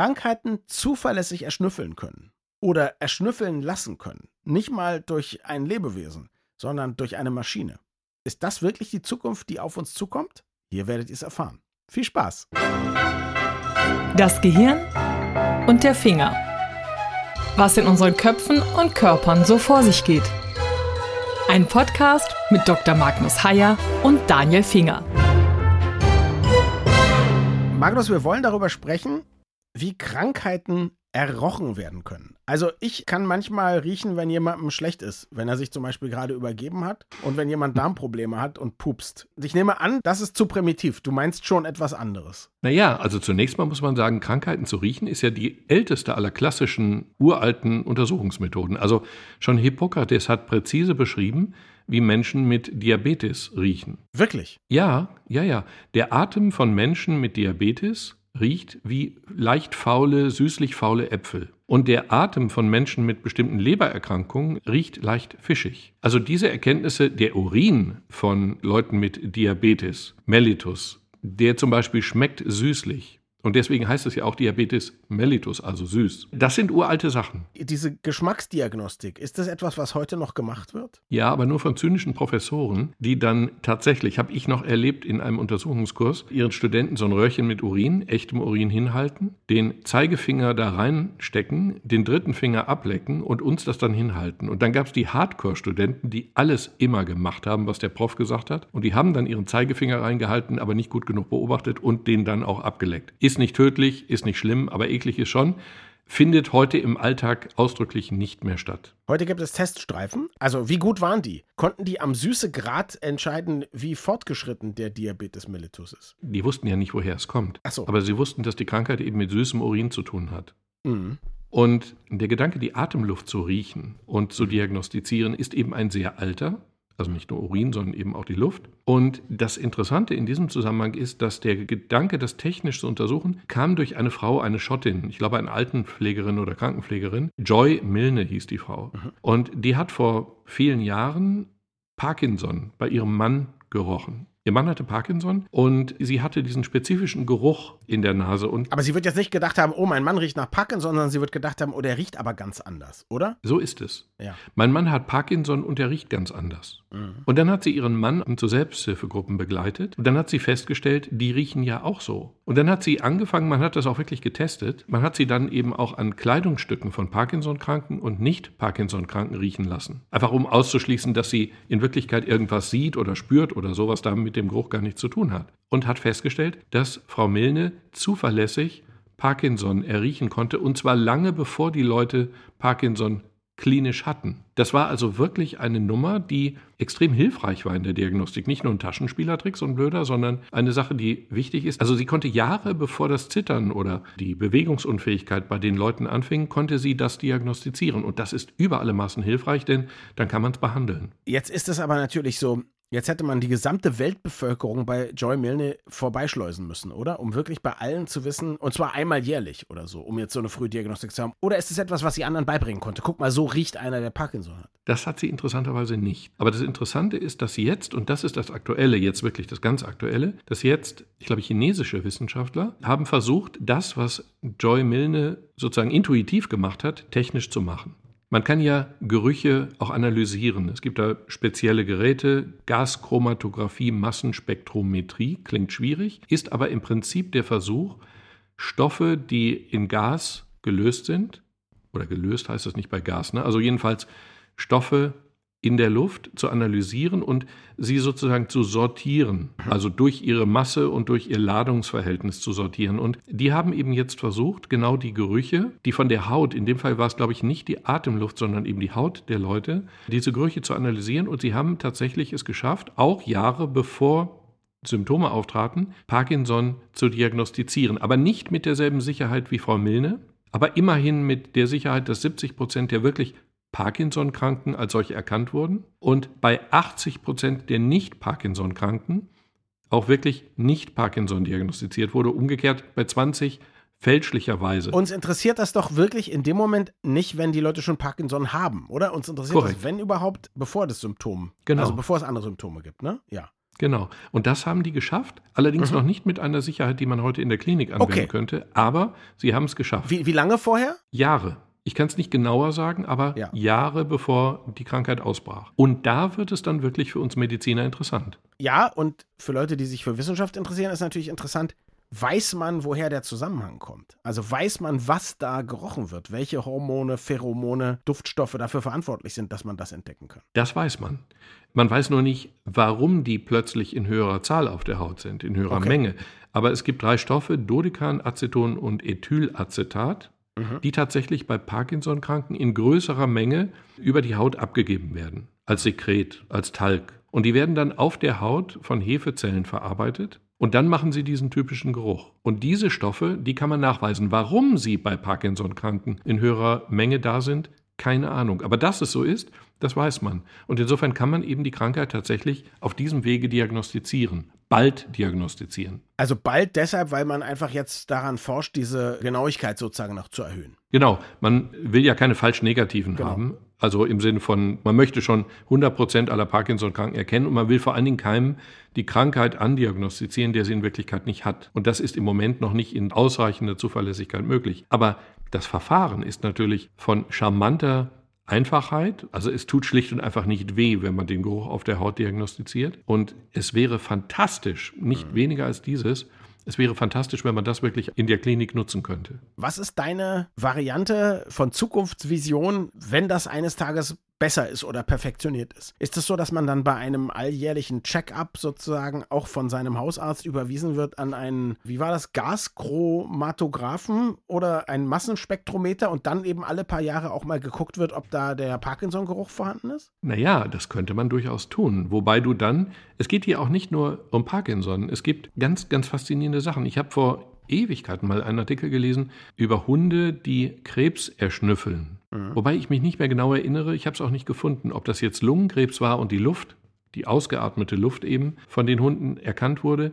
Krankheiten zuverlässig erschnüffeln können oder erschnüffeln lassen können. Nicht mal durch ein Lebewesen, sondern durch eine Maschine. Ist das wirklich die Zukunft, die auf uns zukommt? Hier werdet ihr es erfahren. Viel Spaß! Das Gehirn und der Finger. Was in unseren Köpfen und Körpern so vor sich geht. Ein Podcast mit Dr. Magnus Heyer und Daniel Finger. Magnus, wir wollen darüber sprechen, wie Krankheiten errochen werden können. Also ich kann manchmal riechen, wenn jemandem schlecht ist, wenn er sich zum Beispiel gerade übergeben hat und wenn jemand Darmprobleme hat und pupst. Ich nehme an, das ist zu primitiv. Du meinst schon etwas anderes. Naja, also zunächst mal muss man sagen, Krankheiten zu riechen ist ja die älteste aller klassischen uralten Untersuchungsmethoden. Also schon Hippokrates hat präzise beschrieben, wie Menschen mit Diabetes riechen. Wirklich? Ja, ja, ja. Der Atem von Menschen mit Diabetes riecht wie leicht faule, süßlich faule Äpfel. Und der Atem von Menschen mit bestimmten Lebererkrankungen riecht leicht fischig. Also diese Erkenntnisse, der Urin von Leuten mit Diabetes, Mellitus, der zum Beispiel schmeckt süßlich, und deswegen heißt es ja auch Diabetes mellitus, also süß. Das sind uralte Sachen. Diese Geschmacksdiagnostik, ist das etwas, was heute noch gemacht wird? Ja, aber nur von zynischen Professoren, die dann tatsächlich, habe ich noch erlebt in einem Untersuchungskurs, ihren Studenten so ein Röhrchen mit Urin, echtem Urin hinhalten, den Zeigefinger da reinstecken, den dritten Finger ablecken und uns das dann hinhalten. Und dann gab es die Hardcore-Studenten, die alles immer gemacht haben, was der Prof gesagt hat. Und die haben dann ihren Zeigefinger reingehalten, aber nicht gut genug beobachtet und den dann auch abgeleckt. Ist nicht tödlich, ist nicht schlimm, aber eklig ist schon. Findet heute im Alltag ausdrücklich nicht mehr statt. Heute gibt es Teststreifen. Also, wie gut waren die? Konnten die am Süßegrad entscheiden, wie fortgeschritten der Diabetes mellitus ist? Die wussten ja nicht, woher es kommt. Ach so. Aber sie wussten, dass die Krankheit eben mit süßem Urin zu tun hat. Mhm. Und der Gedanke, die Atemluft zu riechen und zu diagnostizieren, ist eben ein sehr alter also nicht nur Urin, sondern eben auch die Luft. Und das Interessante in diesem Zusammenhang ist, dass der Gedanke, das technisch zu untersuchen, kam durch eine Frau, eine Schottin, ich glaube eine Altenpflegerin oder Krankenpflegerin. Joy Milne hieß die Frau. Mhm. Und die hat vor vielen Jahren Parkinson bei ihrem Mann gerochen. Ihr Mann hatte Parkinson und sie hatte diesen spezifischen Geruch in der Nase. Und Aber sie wird jetzt nicht gedacht haben, oh, mein Mann riecht nach Parkinson, sondern sie wird gedacht haben, oh, der riecht aber ganz anders, oder? so ist es. Ja. Mein Mann hat Parkinson und er riecht ganz anders. Mhm. Und dann hat sie ihren Mann zu Selbsthilfegruppen begleitet. Und dann hat sie festgestellt, die riechen ja auch so. Und dann hat sie angefangen, man hat das auch wirklich getestet, man hat sie dann eben auch an Kleidungsstücken von Parkinson-Kranken und Nicht-Parkinson-Kranken riechen lassen. Einfach um auszuschließen, dass sie in Wirklichkeit irgendwas sieht oder spürt oder sowas da mit dem Geruch gar nichts zu tun hat. Und hat festgestellt, dass Frau Milne zuverlässig Parkinson erriechen konnte und zwar lange bevor die Leute Parkinson klinisch hatten. Das war also wirklich eine Nummer, die extrem hilfreich war in der Diagnostik. Nicht nur ein Taschenspielertrick, so ein blöder, sondern eine Sache, die wichtig ist. Also sie konnte Jahre bevor das Zittern oder die Bewegungsunfähigkeit bei den Leuten anfing, konnte sie das diagnostizieren. Und das ist über alle Maßen hilfreich, denn dann kann man es behandeln. Jetzt ist es aber natürlich so, jetzt hätte man die gesamte Weltbevölkerung bei Joy Milne vorbeischleusen müssen, oder? Um wirklich bei allen zu wissen, und zwar einmal jährlich oder so, um jetzt so eine Frühdiagnostik zu haben. Oder ist es etwas, was sie anderen beibringen konnte? Guck mal, so riecht einer, der Parkinson hat. Das hat sie interessanterweise nicht. Aber das Interessante ist, dass jetzt, und das ist das Aktuelle, jetzt wirklich das ganz Aktuelle, dass jetzt, ich glaube, chinesische Wissenschaftler haben versucht, das, was Joy Milne sozusagen intuitiv gemacht hat, technisch zu machen. Man kann ja Gerüche auch analysieren. Es gibt da spezielle Geräte, Gaschromatographie, Massenspektrometrie, klingt schwierig, ist aber im Prinzip der Versuch, Stoffe, die in Gas gelöst sind, oder gelöst heißt das nicht bei Gas, ne? also jedenfalls Stoffe in der Luft zu analysieren und sie sozusagen zu sortieren, also durch ihre Masse und durch ihr Ladungsverhältnis zu sortieren. Und die haben eben jetzt versucht, genau die Gerüche, die von der Haut, in dem Fall war es, glaube ich, nicht die Atemluft, sondern eben die Haut der Leute, diese Gerüche zu analysieren. Und sie haben tatsächlich es geschafft, auch Jahre bevor Symptome auftraten, Parkinson zu diagnostizieren. Aber nicht mit derselben Sicherheit wie Frau Milne, aber immerhin mit der Sicherheit, dass 70 Prozent der wirklich Parkinson-Kranken als solche erkannt wurden und bei 80 Prozent der Nicht-Parkinson-Kranken auch wirklich nicht Parkinson diagnostiziert wurde. Umgekehrt bei 20 fälschlicherweise. Uns interessiert das doch wirklich in dem Moment nicht, wenn die Leute schon Parkinson haben, oder? Uns interessiert Korrekt. das, wenn überhaupt, bevor das Symptom, Genau. also bevor es andere Symptome gibt, ne? Ja. Genau. Und das haben die geschafft. Allerdings mhm. noch nicht mit einer Sicherheit, die man heute in der Klinik anwenden okay. könnte. Aber sie haben es geschafft. Wie, wie lange vorher? Jahre. Ich kann es nicht genauer sagen, aber ja. Jahre bevor die Krankheit ausbrach. Und da wird es dann wirklich für uns Mediziner interessant. Ja, und für Leute, die sich für Wissenschaft interessieren, ist natürlich interessant, weiß man, woher der Zusammenhang kommt? Also weiß man, was da gerochen wird, welche Hormone, Pheromone, Duftstoffe dafür verantwortlich sind, dass man das entdecken kann? Das weiß man. Man weiß nur nicht, warum die plötzlich in höherer Zahl auf der Haut sind, in höherer okay. Menge. Aber es gibt drei Stoffe, Dodekan, Aceton und Ethylacetat, mhm. die tatsächlich bei Parkinson-Kranken in größerer Menge über die Haut abgegeben werden, als Sekret, als Talg. Und die werden dann auf der Haut von Hefezellen verarbeitet und dann machen sie diesen typischen Geruch. Und diese Stoffe, die kann man nachweisen. Warum sie bei Parkinson-Kranken in höherer Menge da sind, keine Ahnung. Aber dass es so ist, das weiß man. Und insofern kann man eben die Krankheit tatsächlich auf diesem Wege diagnostizieren. Bald diagnostizieren. Also bald deshalb, weil man einfach jetzt daran forscht, diese Genauigkeit sozusagen noch zu erhöhen. Genau. Man will ja keine falsch negativen genau. haben. Also im Sinne von, man möchte schon 100 Prozent aller Parkinson-Kranken erkennen und man will vor allen Dingen keinem die Krankheit andiagnostizieren, der sie in Wirklichkeit nicht hat. Und das ist im Moment noch nicht in ausreichender Zuverlässigkeit möglich. Aber das Verfahren ist natürlich von charmanter Einfachheit. Also es tut schlicht und einfach nicht weh, wenn man den Geruch auf der Haut diagnostiziert. Und es wäre fantastisch, nicht mhm. weniger als dieses, es wäre fantastisch, wenn man das wirklich in der Klinik nutzen könnte. Was ist deine Variante von Zukunftsvision, wenn das eines Tages besser ist oder perfektioniert ist. Ist es so, dass man dann bei einem alljährlichen Check-up sozusagen auch von seinem Hausarzt überwiesen wird an einen, wie war das, Gaschromatographen oder ein Massenspektrometer und dann eben alle paar Jahre auch mal geguckt wird, ob da der Parkinson-Geruch vorhanden ist? Naja, das könnte man durchaus tun. Wobei du dann, es geht hier auch nicht nur um Parkinson, es gibt ganz, ganz faszinierende Sachen. Ich habe vor Ewigkeiten mal einen Artikel gelesen über Hunde, die Krebs erschnüffeln. Mhm. Wobei ich mich nicht mehr genau erinnere, ich habe es auch nicht gefunden, ob das jetzt Lungenkrebs war und die Luft, die ausgeatmete Luft eben von den Hunden erkannt wurde,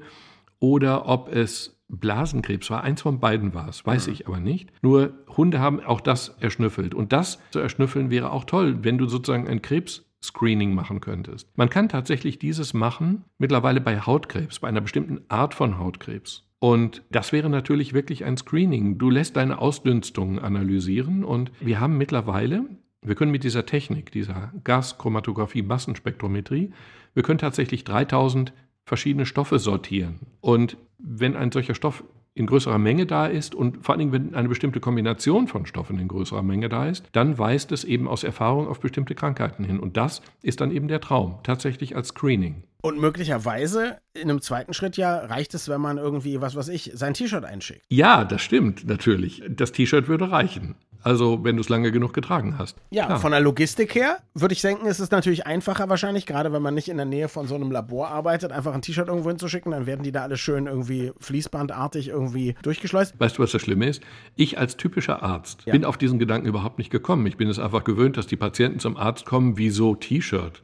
oder ob es Blasenkrebs war. Eins von beiden war es, weiß mhm. ich aber nicht. Nur Hunde haben auch das erschnüffelt. Und das zu erschnüffeln wäre auch toll, wenn du sozusagen ein Krebs Screening machen könntest. Man kann tatsächlich dieses machen, mittlerweile bei Hautkrebs, bei einer bestimmten Art von Hautkrebs. Und das wäre natürlich wirklich ein Screening. Du lässt deine Ausdünstungen analysieren und wir haben mittlerweile, wir können mit dieser Technik, dieser Gaschromatographie, Massenspektrometrie, wir können tatsächlich 3000 verschiedene Stoffe sortieren. Und wenn ein solcher Stoff in größerer Menge da ist und vor allen Dingen, wenn eine bestimmte Kombination von Stoffen in größerer Menge da ist, dann weist es eben aus Erfahrung auf bestimmte Krankheiten hin. Und das ist dann eben der Traum, tatsächlich als Screening. Und möglicherweise in einem zweiten Schritt ja reicht es, wenn man irgendwie, was weiß ich, sein T-Shirt einschickt. Ja, das stimmt natürlich. Das T-Shirt würde reichen. Also, wenn du es lange genug getragen hast. Ja, Klar. von der Logistik her würde ich denken, ist es natürlich einfacher wahrscheinlich, gerade wenn man nicht in der Nähe von so einem Labor arbeitet, einfach ein T-Shirt irgendwo hinzuschicken, dann werden die da alle schön irgendwie fließbandartig irgendwie durchgeschleust. Weißt du, was das Schlimme ist? Ich als typischer Arzt ja. bin auf diesen Gedanken überhaupt nicht gekommen. Ich bin es einfach gewöhnt, dass die Patienten zum Arzt kommen, wieso T-Shirt?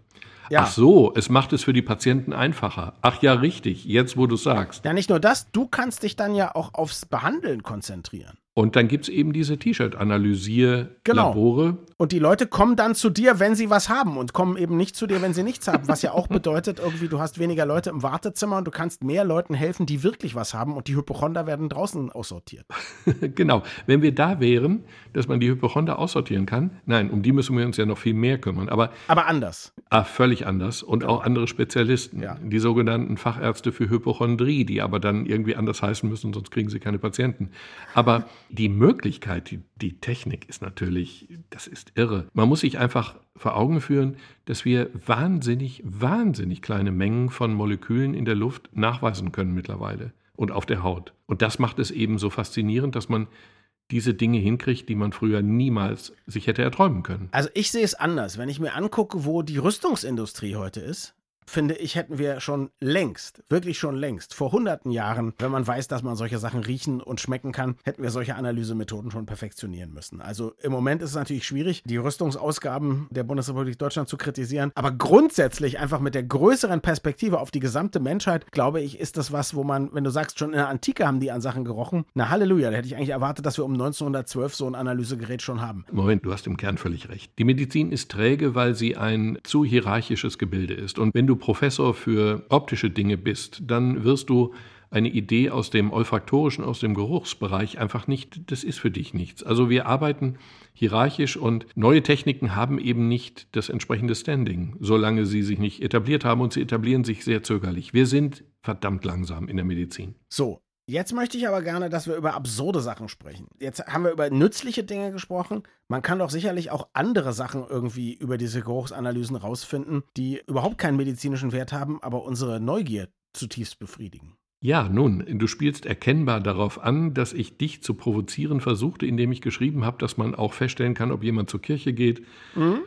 Ja. Ach so, es macht es für die Patienten einfacher. Ach ja, richtig, jetzt wo du sagst. Ja, nicht nur das, du kannst dich dann ja auch aufs Behandeln konzentrieren. Und dann gibt es eben diese T-Shirt-Analysier-Labore. Genau. Und die Leute kommen dann zu dir, wenn sie was haben und kommen eben nicht zu dir, wenn sie nichts haben. Was ja auch bedeutet, irgendwie, du hast weniger Leute im Wartezimmer und du kannst mehr Leuten helfen, die wirklich was haben und die Hypochonder werden draußen aussortiert. genau. Wenn wir da wären, dass man die Hypochonder aussortieren kann, nein, um die müssen wir uns ja noch viel mehr kümmern. Aber, Aber anders. Ah, völlig anders. Und auch andere Spezialisten. Ja. Die sogenannten Fachärzte für Hypochondrie, die aber dann irgendwie anders heißen müssen, sonst kriegen sie keine Patienten. Aber die Möglichkeit, die, die Technik ist natürlich, das ist irre. Man muss sich einfach vor Augen führen, dass wir wahnsinnig, wahnsinnig kleine Mengen von Molekülen in der Luft nachweisen können mittlerweile und auf der Haut. Und das macht es eben so faszinierend, dass man diese Dinge hinkriegt, die man früher niemals sich hätte erträumen können. Also ich sehe es anders. Wenn ich mir angucke, wo die Rüstungsindustrie heute ist, finde ich, hätten wir schon längst, wirklich schon längst, vor hunderten Jahren, wenn man weiß, dass man solche Sachen riechen und schmecken kann, hätten wir solche Analysemethoden schon perfektionieren müssen. Also im Moment ist es natürlich schwierig, die Rüstungsausgaben der Bundesrepublik Deutschland zu kritisieren, aber grundsätzlich einfach mit der größeren Perspektive auf die gesamte Menschheit, glaube ich, ist das was, wo man, wenn du sagst, schon in der Antike haben die an Sachen gerochen, na Halleluja, da hätte ich eigentlich erwartet, dass wir um 1912 so ein Analysegerät schon haben. Moment, du hast im Kern völlig recht. Die Medizin ist träge, weil sie ein zu hierarchisches Gebilde ist. Und wenn du du Professor für optische Dinge bist, dann wirst du eine Idee aus dem olfaktorischen, aus dem Geruchsbereich einfach nicht, das ist für dich nichts. Also wir arbeiten hierarchisch und neue Techniken haben eben nicht das entsprechende Standing, solange sie sich nicht etabliert haben und sie etablieren sich sehr zögerlich. Wir sind verdammt langsam in der Medizin. So, Jetzt möchte ich aber gerne, dass wir über absurde Sachen sprechen. Jetzt haben wir über nützliche Dinge gesprochen. Man kann doch sicherlich auch andere Sachen irgendwie über diese Geruchsanalysen rausfinden, die überhaupt keinen medizinischen Wert haben, aber unsere Neugier zutiefst befriedigen. Ja, nun, du spielst erkennbar darauf an, dass ich dich zu provozieren versuchte, indem ich geschrieben habe, dass man auch feststellen kann, ob jemand zur Kirche geht, mhm.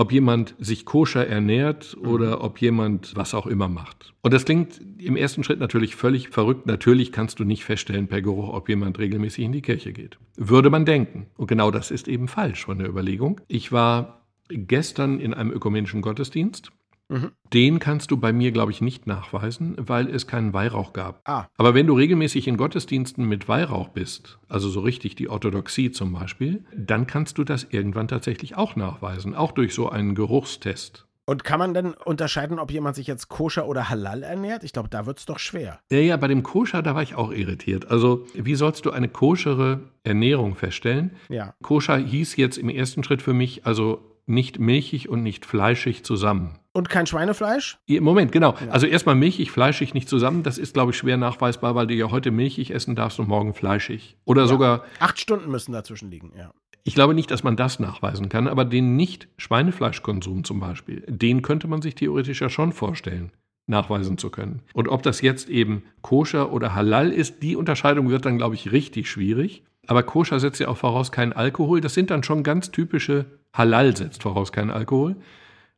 Ob jemand sich koscher ernährt mhm. oder ob jemand was auch immer macht. Und das klingt im ersten Schritt natürlich völlig verrückt. Natürlich kannst du nicht feststellen per Geruch, ob jemand regelmäßig in die Kirche geht. Würde man denken. Und genau das ist eben falsch von der Überlegung. Ich war gestern in einem ökumenischen Gottesdienst Mhm. Den kannst du bei mir, glaube ich, nicht nachweisen, weil es keinen Weihrauch gab. Ah. Aber wenn du regelmäßig in Gottesdiensten mit Weihrauch bist, also so richtig die Orthodoxie zum Beispiel, dann kannst du das irgendwann tatsächlich auch nachweisen, auch durch so einen Geruchstest. Und kann man denn unterscheiden, ob jemand sich jetzt koscher oder halal ernährt? Ich glaube, da wird es doch schwer. Ja, ja, bei dem koscher, da war ich auch irritiert. Also, wie sollst du eine koschere Ernährung feststellen? Ja. Koscher hieß jetzt im ersten Schritt für mich also nicht milchig und nicht fleischig zusammen. Und kein Schweinefleisch? Moment, genau. Ja. Also erstmal milchig, fleischig nicht zusammen. Das ist, glaube ich, schwer nachweisbar, weil du ja heute milchig essen darfst und morgen fleischig. Oder ja. sogar. Acht Stunden müssen dazwischen liegen, ja. Ich glaube nicht, dass man das nachweisen kann, aber den Nicht-Schweinefleischkonsum zum Beispiel, den könnte man sich theoretisch ja schon vorstellen, nachweisen zu können. Und ob das jetzt eben koscher oder halal ist, die Unterscheidung wird dann, glaube ich, richtig schwierig. Aber koscher setzt ja auch voraus keinen Alkohol. Das sind dann schon ganz typische, halal setzt voraus keinen Alkohol.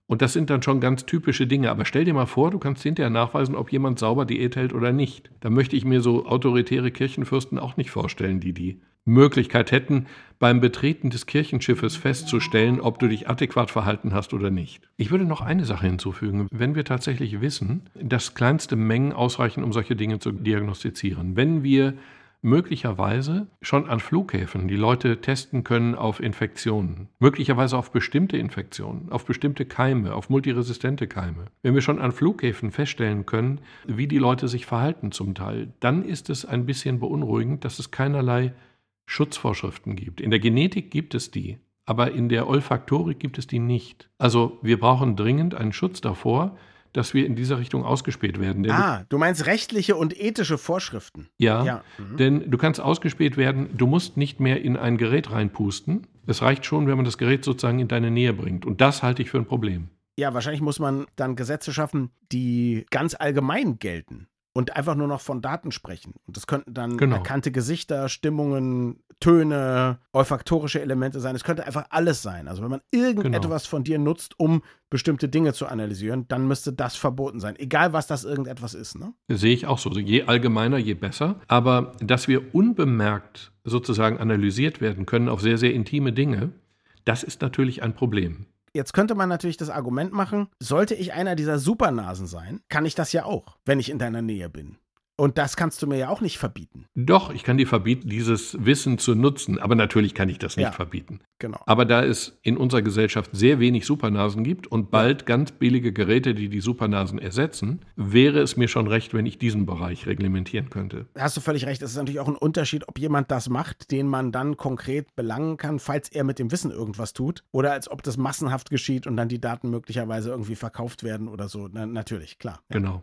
Und das sind dann schon ganz typische Dinge. Aber stell dir mal vor, du kannst hinterher nachweisen, ob jemand sauber Diät hält oder nicht. Da möchte ich mir so autoritäre Kirchenfürsten auch nicht vorstellen, die die Möglichkeit hätten, beim Betreten des Kirchenschiffes festzustellen, ob du dich adäquat verhalten hast oder nicht. Ich würde noch eine Sache hinzufügen. Wenn wir tatsächlich wissen, dass kleinste Mengen ausreichen, um solche Dinge zu diagnostizieren, wenn wir möglicherweise schon an Flughäfen die Leute testen können auf Infektionen, möglicherweise auf bestimmte Infektionen, auf bestimmte Keime, auf multiresistente Keime. Wenn wir schon an Flughäfen feststellen können, wie die Leute sich verhalten zum Teil, dann ist es ein bisschen beunruhigend, dass es keinerlei Schutzvorschriften gibt. In der Genetik gibt es die, aber in der Olfaktorik gibt es die nicht. Also wir brauchen dringend einen Schutz davor, dass wir in dieser Richtung ausgespäht werden. Denn ah, du meinst rechtliche und ethische Vorschriften. Ja, ja. Mhm. denn du kannst ausgespäht werden, du musst nicht mehr in ein Gerät reinpusten. Es reicht schon, wenn man das Gerät sozusagen in deine Nähe bringt. Und das halte ich für ein Problem. Ja, wahrscheinlich muss man dann Gesetze schaffen, die ganz allgemein gelten und einfach nur noch von Daten sprechen. Und das könnten dann genau. erkannte Gesichter, Stimmungen, Töne, olfaktorische Elemente sein. Es könnte einfach alles sein. Also wenn man irgendetwas genau. von dir nutzt, um bestimmte Dinge zu analysieren, dann müsste das verboten sein. Egal, was das irgendetwas ist. Ne? Sehe ich auch so. Je allgemeiner, je besser. Aber dass wir unbemerkt sozusagen analysiert werden können auf sehr, sehr intime Dinge, das ist natürlich ein Problem. Jetzt könnte man natürlich das Argument machen, sollte ich einer dieser Supernasen sein, kann ich das ja auch, wenn ich in deiner Nähe bin. Und das kannst du mir ja auch nicht verbieten. Doch, ich kann dir verbieten, dieses Wissen zu nutzen. Aber natürlich kann ich das nicht ja, verbieten. Genau. Aber da es in unserer Gesellschaft sehr wenig Supernasen gibt und bald ganz billige Geräte, die die Supernasen ersetzen, wäre es mir schon recht, wenn ich diesen Bereich reglementieren könnte. Hast du völlig recht. Es ist natürlich auch ein Unterschied, ob jemand das macht, den man dann konkret belangen kann, falls er mit dem Wissen irgendwas tut, oder als ob das massenhaft geschieht und dann die Daten möglicherweise irgendwie verkauft werden oder so. Na, natürlich, klar. Ja. Genau.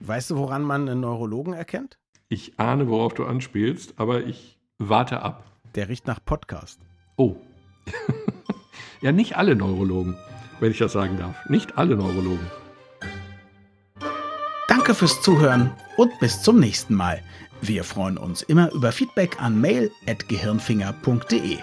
Weißt du, woran man einen Neurologen erkennt? Ich ahne, worauf du anspielst, aber ich warte ab. Der riecht nach Podcast. Oh. ja, nicht alle Neurologen, wenn ich das sagen darf. Nicht alle Neurologen. Danke fürs Zuhören und bis zum nächsten Mal. Wir freuen uns immer über Feedback an mail.gehirnfinger.de.